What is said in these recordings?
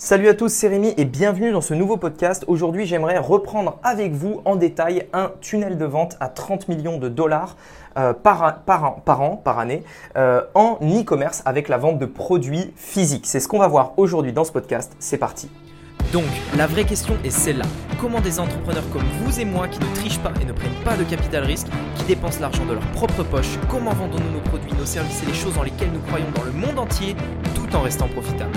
Salut à tous, c'est Rémi et bienvenue dans ce nouveau podcast. Aujourd'hui, j'aimerais reprendre avec vous en détail un tunnel de vente à 30 millions de dollars euh, par, par, par, an, par année, euh, en e-commerce avec la vente de produits physiques. C'est ce qu'on va voir aujourd'hui dans ce podcast. C'est parti. Donc, la vraie question est celle-là. Comment des entrepreneurs comme vous et moi qui ne trichent pas et ne prennent pas de capital risque, qui dépensent l'argent de leur propre poche, comment vendons-nous nos produits, nos services et les choses dans lesquelles nous croyons dans le monde entier tout en restant profitables?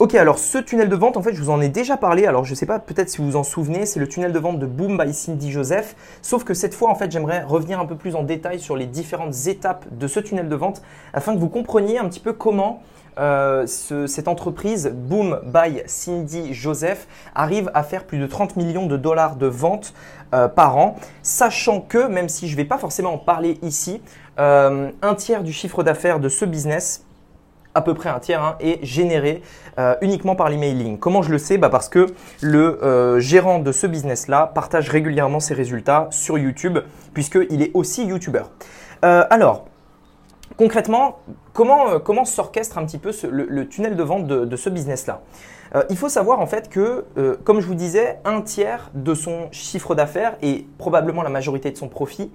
Ok, alors ce tunnel de vente, en fait, je vous en ai déjà parlé. Alors, je ne sais pas, peut-être si vous vous en souvenez, c'est le tunnel de vente de Boom by Cindy Joseph. Sauf que cette fois, en fait, j'aimerais revenir un peu plus en détail sur les différentes étapes de ce tunnel de vente afin que vous compreniez un petit peu comment euh, cette entreprise, Boom by Cindy Joseph, arrive à faire plus de 30 millions de dollars de ventes euh, par an, sachant que, même si je ne vais pas forcément en parler ici, euh, un tiers du chiffre d'affaires de ce business à peu près un tiers, hein, est généré uniquement par l'emailing. Comment je le sais? Bah Parce que le gérant de ce business-là partage régulièrement ses résultats sur YouTube, puisqu'il est aussi YouTuber. alors, concrètement, comment, euh, comment s'orchestre un petit peu le, tunnel de vente de, ce business-là? Euh, Il faut savoir en fait que, euh, comme je vous disais, un tiers de son chiffre d'affaires et probablement la majorité de son profit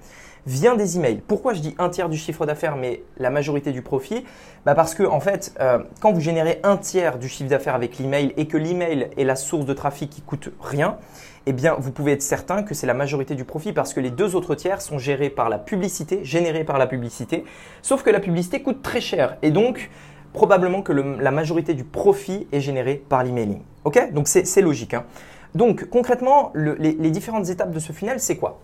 vient des emails. Pourquoi je dis un tiers du chiffre d'affaires mais la majorité du profit? Bah Parce que en fait, quand vous générez un tiers du chiffre d'affaires avec l'email et que l'email est la source de trafic qui coûte rien, eh bien, vous pouvez être certain que c'est la majorité du profit parce que les deux autres tiers sont gérés par la publicité, générés par la publicité. Sauf que la publicité coûte très cher et donc probablement que la majorité du profit est généré par l'emailing. Ok? Donc c'est logique. Hein. donc concrètement, les, les différentes étapes de ce funnel, c'est quoi?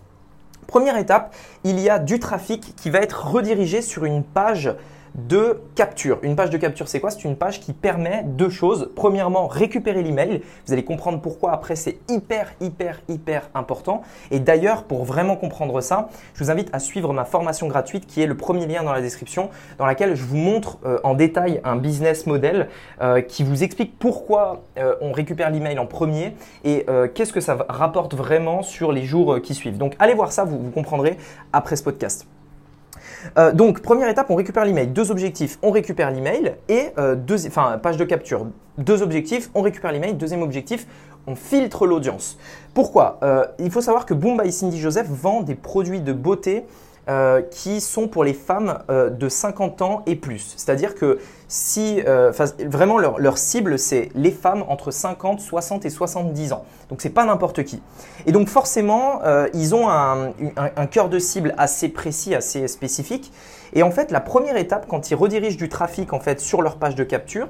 Première étape, il y a du trafic qui va être redirigé sur une page de capture. Une page de capture, c'est quoi? C'est une page qui permet deux choses. Premièrement, récupérer l'email. Vous allez comprendre pourquoi après c'est hyper, hyper, hyper important. Et d'ailleurs, pour vraiment comprendre ça, je vous invite à suivre ma formation gratuite qui est le premier lien dans la description, dans laquelle je vous montre euh, en détail un business model euh, qui vous explique pourquoi euh, on récupère l'email en premier et qu'est-ce que ça rapporte vraiment sur les jours qui suivent. Donc allez voir ça, vous comprendrez après ce podcast. Euh, donc, première étape, on récupère l'email. Deux objectifs, on récupère l'email et euh, deux, enfin, page de capture. Deux objectifs, on récupère l'email. Deuxième objectif, on filtre l'audience. Pourquoi? Euh, Il faut savoir que Boom Cindy Joseph vend des produits de beauté euh, qui sont pour les femmes euh, de 50 ans et plus. C'est-à-dire que si euh, vraiment leur, cible, c'est les femmes entre 50, 60 et 70 ans. Donc c'est pas n'importe qui. Et donc forcément, ils ont un, un, cœur de cible assez précis, assez spécifique. Et en fait, la première étape, quand ils redirigent du trafic en fait sur leur page de capture,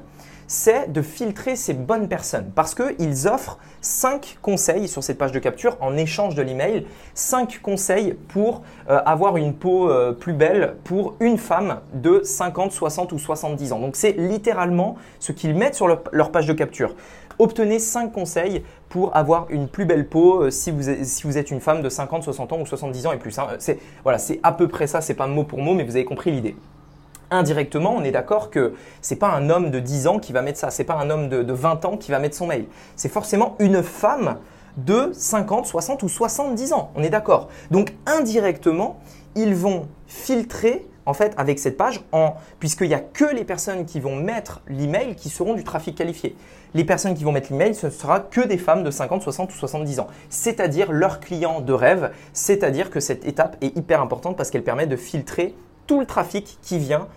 c'est de filtrer ces bonnes personnes parce qu'ils offrent 5 conseils sur cette page de capture en échange de l'email, 5 conseils pour euh, avoir une peau euh, plus belle pour une femme de 50, 60 ou 70 ans. Donc c'est littéralement ce qu'ils mettent sur leur, page de capture. Obtenez 5 conseils pour avoir une plus belle peau euh, si, vous êtes, une femme de 50, 60 ans ou 70 ans et plus. Hein. C'est voilà, à peu près ça, c'est pas mot pour mot, mais vous avez compris l'idée indirectement, on est d'accord que c'est pas un homme de 10 ans qui va mettre ça, c'est pas un homme de, 20 ans qui va mettre son mail. C'est forcément une femme de 50, 60 ou 70 ans. On est d'accord. Donc indirectement, ils vont filtrer en fait avec cette page en puisqu'il n'y a que les personnes qui vont mettre l'email qui seront du trafic qualifié. Les personnes qui vont mettre l'email, ce sera que des femmes de 50, 60 ou 70 ans, c'est-à-dire leurs clients de rêve, c'est-à-dire que cette étape est hyper importante parce qu'elle permet de filtrer tout le trafic qui vient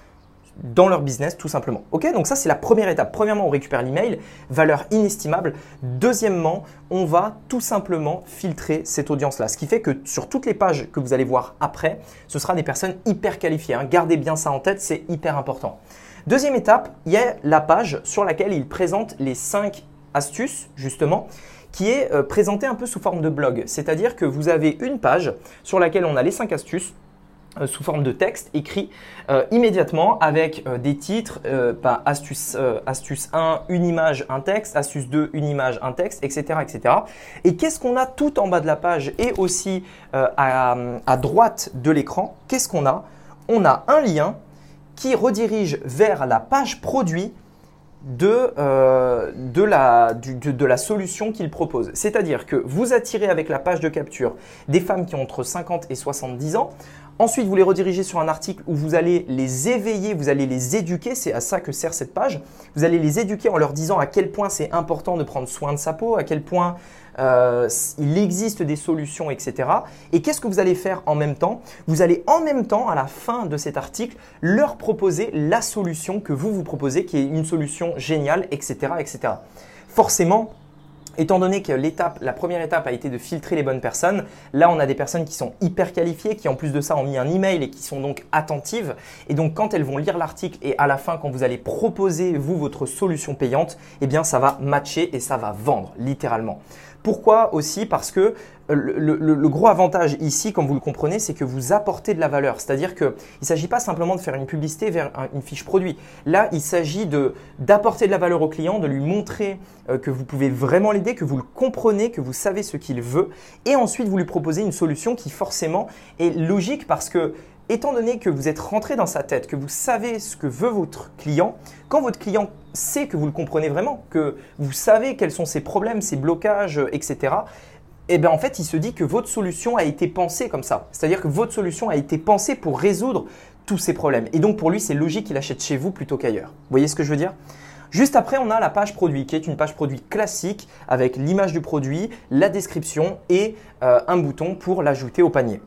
dans leur business tout simplement. Ok, donc ça c'est la première étape. Premièrement, on récupère l'email, valeur inestimable. Deuxièmement, on va tout simplement filtrer cette audience-là. Ce qui fait que sur toutes les pages que vous allez voir après, ce sera des personnes hyper qualifiées. Hein. Gardez bien ça en tête, c'est hyper important. Deuxième étape, il y a la page sur laquelle il présente les 5 astuces justement qui est euh, présentée un peu sous forme de blog. C'est-à-dire que vous avez une page sur laquelle on a les 5 astuces euh, sous forme de texte écrit euh, immédiatement avec euh, des titres, astuce, astuce 1, une image, un texte, astuce 2, une image, un texte, etc. etc. Et qu'est-ce qu'on a tout en bas de la page et aussi à, droite de l'écran Qu'est-ce qu'on a? On a un lien qui redirige vers la page produit de, la solution qu'il propose. C'est-à-dire que vous attirez avec la page de capture des femmes qui ont entre 50 et 70 ans Ensuite, vous les redirigez sur un article où vous allez les éveiller, vous allez les éduquer. C'est à ça que sert cette page. Vous allez les éduquer en leur disant à quel point c'est important de prendre soin de sa peau, à quel point euh, il existe des solutions, etc. Et qu'est-ce que vous allez faire en même temps? Vous allez en même temps, à la fin de cet article, leur proposer la solution que vous vous proposez, qui est une solution géniale, etc. etc. Forcément, Étant donné que l'étape, la première étape a été de filtrer les bonnes personnes, là on a des personnes qui sont hyper qualifiées, qui en plus de ça ont mis un email et qui sont donc attentives. Et donc quand elles vont lire l'article et à la fin quand vous allez proposer vous votre solution payante, eh bien ça va matcher et ça va vendre littéralement. Pourquoi aussi Parce que euh, le, gros avantage ici, comme vous le comprenez, c'est que vous apportez de la valeur. C'est-à-dire qu'il ne s'agit pas simplement de faire une publicité vers une fiche produit. Là, il s'agit d'apporter de, la valeur au client, de lui montrer euh, que vous pouvez vraiment l'aider, que vous le comprenez, que vous savez ce qu'il veut. Et ensuite, vous lui proposez une solution qui forcément est logique parce que étant donné que vous êtes rentré dans sa tête, que vous savez ce que veut votre client, quand votre client sait que vous le comprenez vraiment, que vous savez quels sont ses problèmes, ses blocages, etc., eh bien en fait, il se dit que votre solution a été pensée comme ça. C'est-à-dire que votre solution a été pensée pour résoudre tous ces problèmes. Et donc pour lui, c'est logique qu'il achète chez vous plutôt qu'ailleurs. Vous voyez ce que je veux dire? Juste après, on a la page produit, qui est une page produit classique avec l'image du produit, la description et euh, un bouton pour l'ajouter au panier.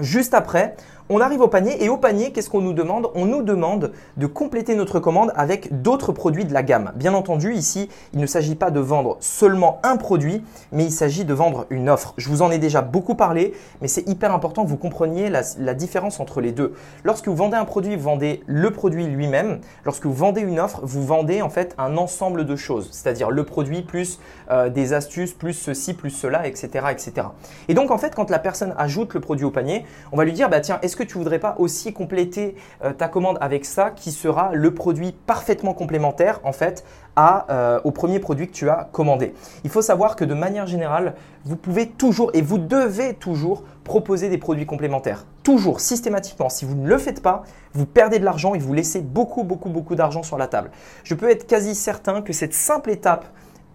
Juste après, on arrive au panier et au panier, qu'est-ce qu'on nous demande? On nous demande de compléter notre commande avec d'autres produits de la gamme. Bien entendu, ici, il ne s'agit pas de vendre seulement un produit, mais il s'agit de vendre une offre. Je vous en ai déjà beaucoup parlé, mais c'est hyper important que vous compreniez la, différence entre les deux. Lorsque vous vendez un produit, vous vendez le produit lui-même. Lorsque vous vendez une offre, vous vendez en fait un ensemble de choses, c'est-à-dire le produit plus euh, des astuces, plus ceci, plus cela, etc., etc. Et donc en fait, quand la personne ajoute le produit au panier, on va lui dire, bah tiens, est-ce que tu voudrais pas aussi compléter euh, ta commande avec ça qui sera le produit parfaitement complémentaire en fait à, euh, au premier produit que tu as commandé. Il faut savoir que de manière générale, vous pouvez toujours et vous devez toujours proposer des produits complémentaires. Toujours, systématiquement. Si vous ne le faites pas, vous perdez de l'argent et vous laissez beaucoup, beaucoup, beaucoup d'argent sur la table. Je peux être quasi certain que cette simple étape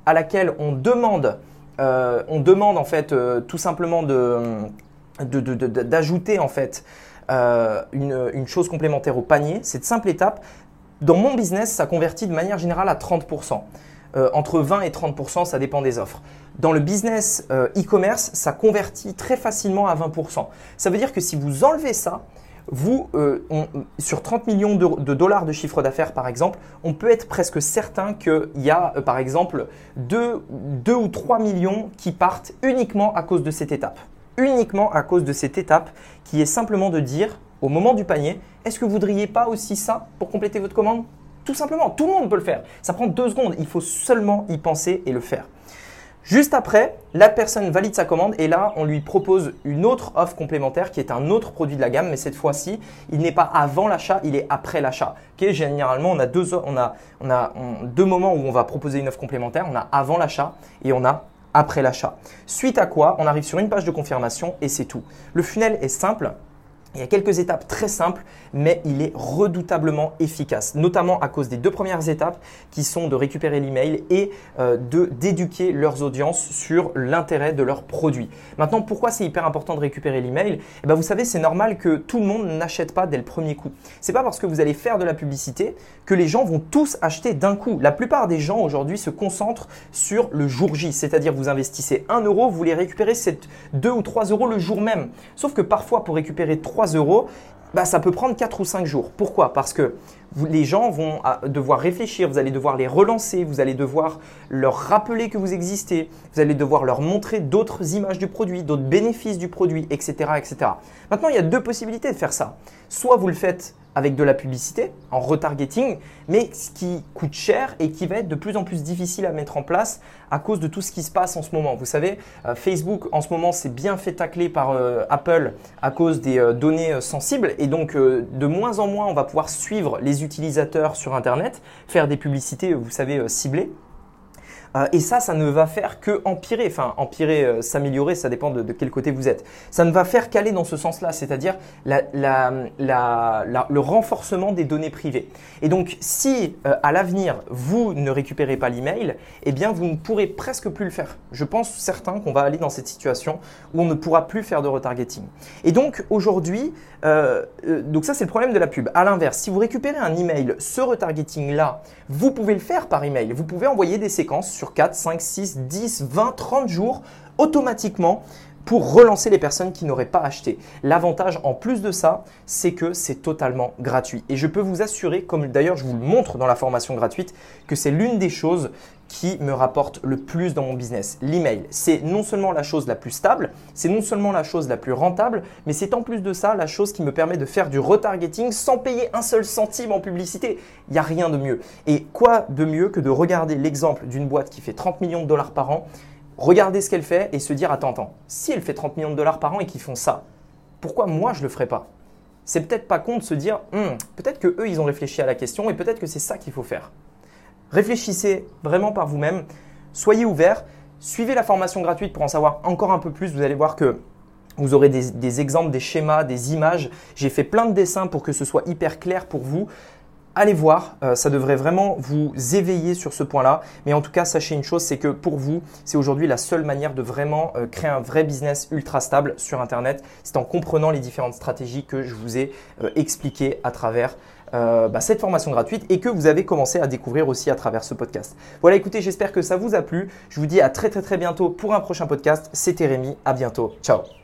à laquelle on demande, euh, on demande en fait tout simplement de d'ajouter en fait euh, une, chose complémentaire au panier. Cette simple étape, dans mon business, ça convertit de manière générale à 30%. Euh, entre 20 et 30%, ça dépend des offres. Dans le business euh, e-commerce, ça convertit très facilement à 20%. Ça veut dire que si vous enlevez ça, vous, sur 30 millions de, dollars de chiffre d'affaires par exemple, on peut être presque certain qu'il y a par exemple 2, 2 ou 3 millions qui partent uniquement à cause de cette étape uniquement à cause de cette étape qui est simplement de dire au moment du panier, est-ce que vous voudriez pas aussi ça pour compléter votre commande? Tout simplement, tout le monde peut le faire. Ça prend deux secondes, il faut seulement y penser et le faire. Juste après, la personne valide sa commande et là, on lui propose une autre offre complémentaire qui est un autre produit de la gamme, mais cette fois-ci, il n'est pas avant l'achat, il est après l'achat. généralement, on a, deux, deux moments où on va proposer une offre complémentaire. On a avant l'achat et on a après l'achat. Suite à quoi, on arrive sur une page de confirmation et c'est tout. Le funnel est simple. Il y a quelques étapes très simples, mais il est redoutablement efficace, notamment à cause des deux premières étapes qui sont de récupérer l'email et euh, de d'éduquer leurs audiences sur l'intérêt de leurs produits. Maintenant, pourquoi c'est hyper important de récupérer l'email? Eh ben, Vous savez, c'est normal que tout le monde n'achète pas dès le premier coup. C'est pas parce que vous allez faire de la publicité que les gens vont tous acheter d'un coup. La plupart des gens aujourd'hui se concentrent sur le jour J, c'est-à-dire vous investissez 1 euro, vous voulez récupérer 2 ou 3 euros le jour même. Sauf que parfois, pour récupérer 3 euros, bah, ça peut prendre 4 ou 5 jours. Pourquoi? Parce que les gens vont ah, devoir réfléchir, vous allez devoir les relancer, vous allez devoir leur rappeler que vous existez, vous allez devoir leur montrer d'autres images du produit, d'autres bénéfices du produit, etc., etc. Maintenant, il y a deux possibilités de faire ça. Soit vous le faites avec de la publicité, en retargeting, mais ce qui coûte cher et qui va être de plus en plus difficile à mettre en place à cause de tout ce qui se passe en ce moment. Vous savez, euh, Facebook en ce moment c'est bien fait tacler par euh, Apple à cause des euh, données sensibles et donc de moins en moins on va pouvoir suivre les utilisateurs sur Internet, faire des publicités, vous savez, ciblées. Euh, et ça, ça ne va faire que empirer, enfin empirer, euh, s'améliorer, ça dépend de, quel côté vous êtes. Ça ne va faire qu'aller dans ce sens-là, c'est-à-dire le renforcement des données privées. Et donc, si euh, à l'avenir vous ne récupérez pas l'email, eh bien vous ne pourrez presque plus le faire. Je pense certain qu'on va aller dans cette situation où on ne pourra plus faire de retargeting. Et donc aujourd'hui, donc ça c'est le problème de la pub. À l'inverse, si vous récupérez un email, ce retargeting là, vous pouvez le faire par email. Vous pouvez envoyer des séquences sur 4, 5, 6, 10, 20, 30 jours automatiquement pour relancer les personnes qui n'auraient pas acheté. L'avantage en plus de ça, c'est que c'est totalement gratuit. Et je peux vous assurer, comme d'ailleurs je vous le montre dans la formation gratuite, que c'est l'une des choses qui me rapporte le plus dans mon business. L'email, c'est non seulement la chose la plus stable, c'est non seulement la chose la plus rentable, mais c'est en plus de ça la chose qui me permet de faire du retargeting sans payer un seul centime en publicité. Il n'y a rien de mieux. Et quoi de mieux que de regarder l'exemple d'une boîte qui fait 30 millions de dollars par an regarder ce qu'elle fait et se dire attends, attends, si elle fait 30 millions de dollars par an et qu'ils font ça, pourquoi moi je le ferais pas? C'est peut-être pas con de se dire hum, peut-être que eux ils ont réfléchi à la question et peut-être que c'est ça qu'il faut faire. Réfléchissez vraiment par vous-même, soyez ouverts, suivez la formation gratuite pour en savoir encore un peu plus. Vous allez voir que vous aurez des exemples, des schémas, des images. J'ai fait plein de dessins pour que ce soit hyper clair pour vous allez voir, euh, ça devrait vraiment vous éveiller sur ce point-là. Mais en tout cas, sachez une chose, c'est que pour vous, c'est aujourd'hui la seule manière de vraiment euh, créer un vrai business ultra stable sur Internet. C'est en comprenant les différentes stratégies que je vous ai euh, expliquées à travers bah, cette formation gratuite et que vous avez commencé à découvrir aussi à travers ce podcast. Voilà, écoutez, j'espère que ça vous a plu. Je vous dis à très très très bientôt pour un prochain podcast. C'était Rémi, à bientôt. Ciao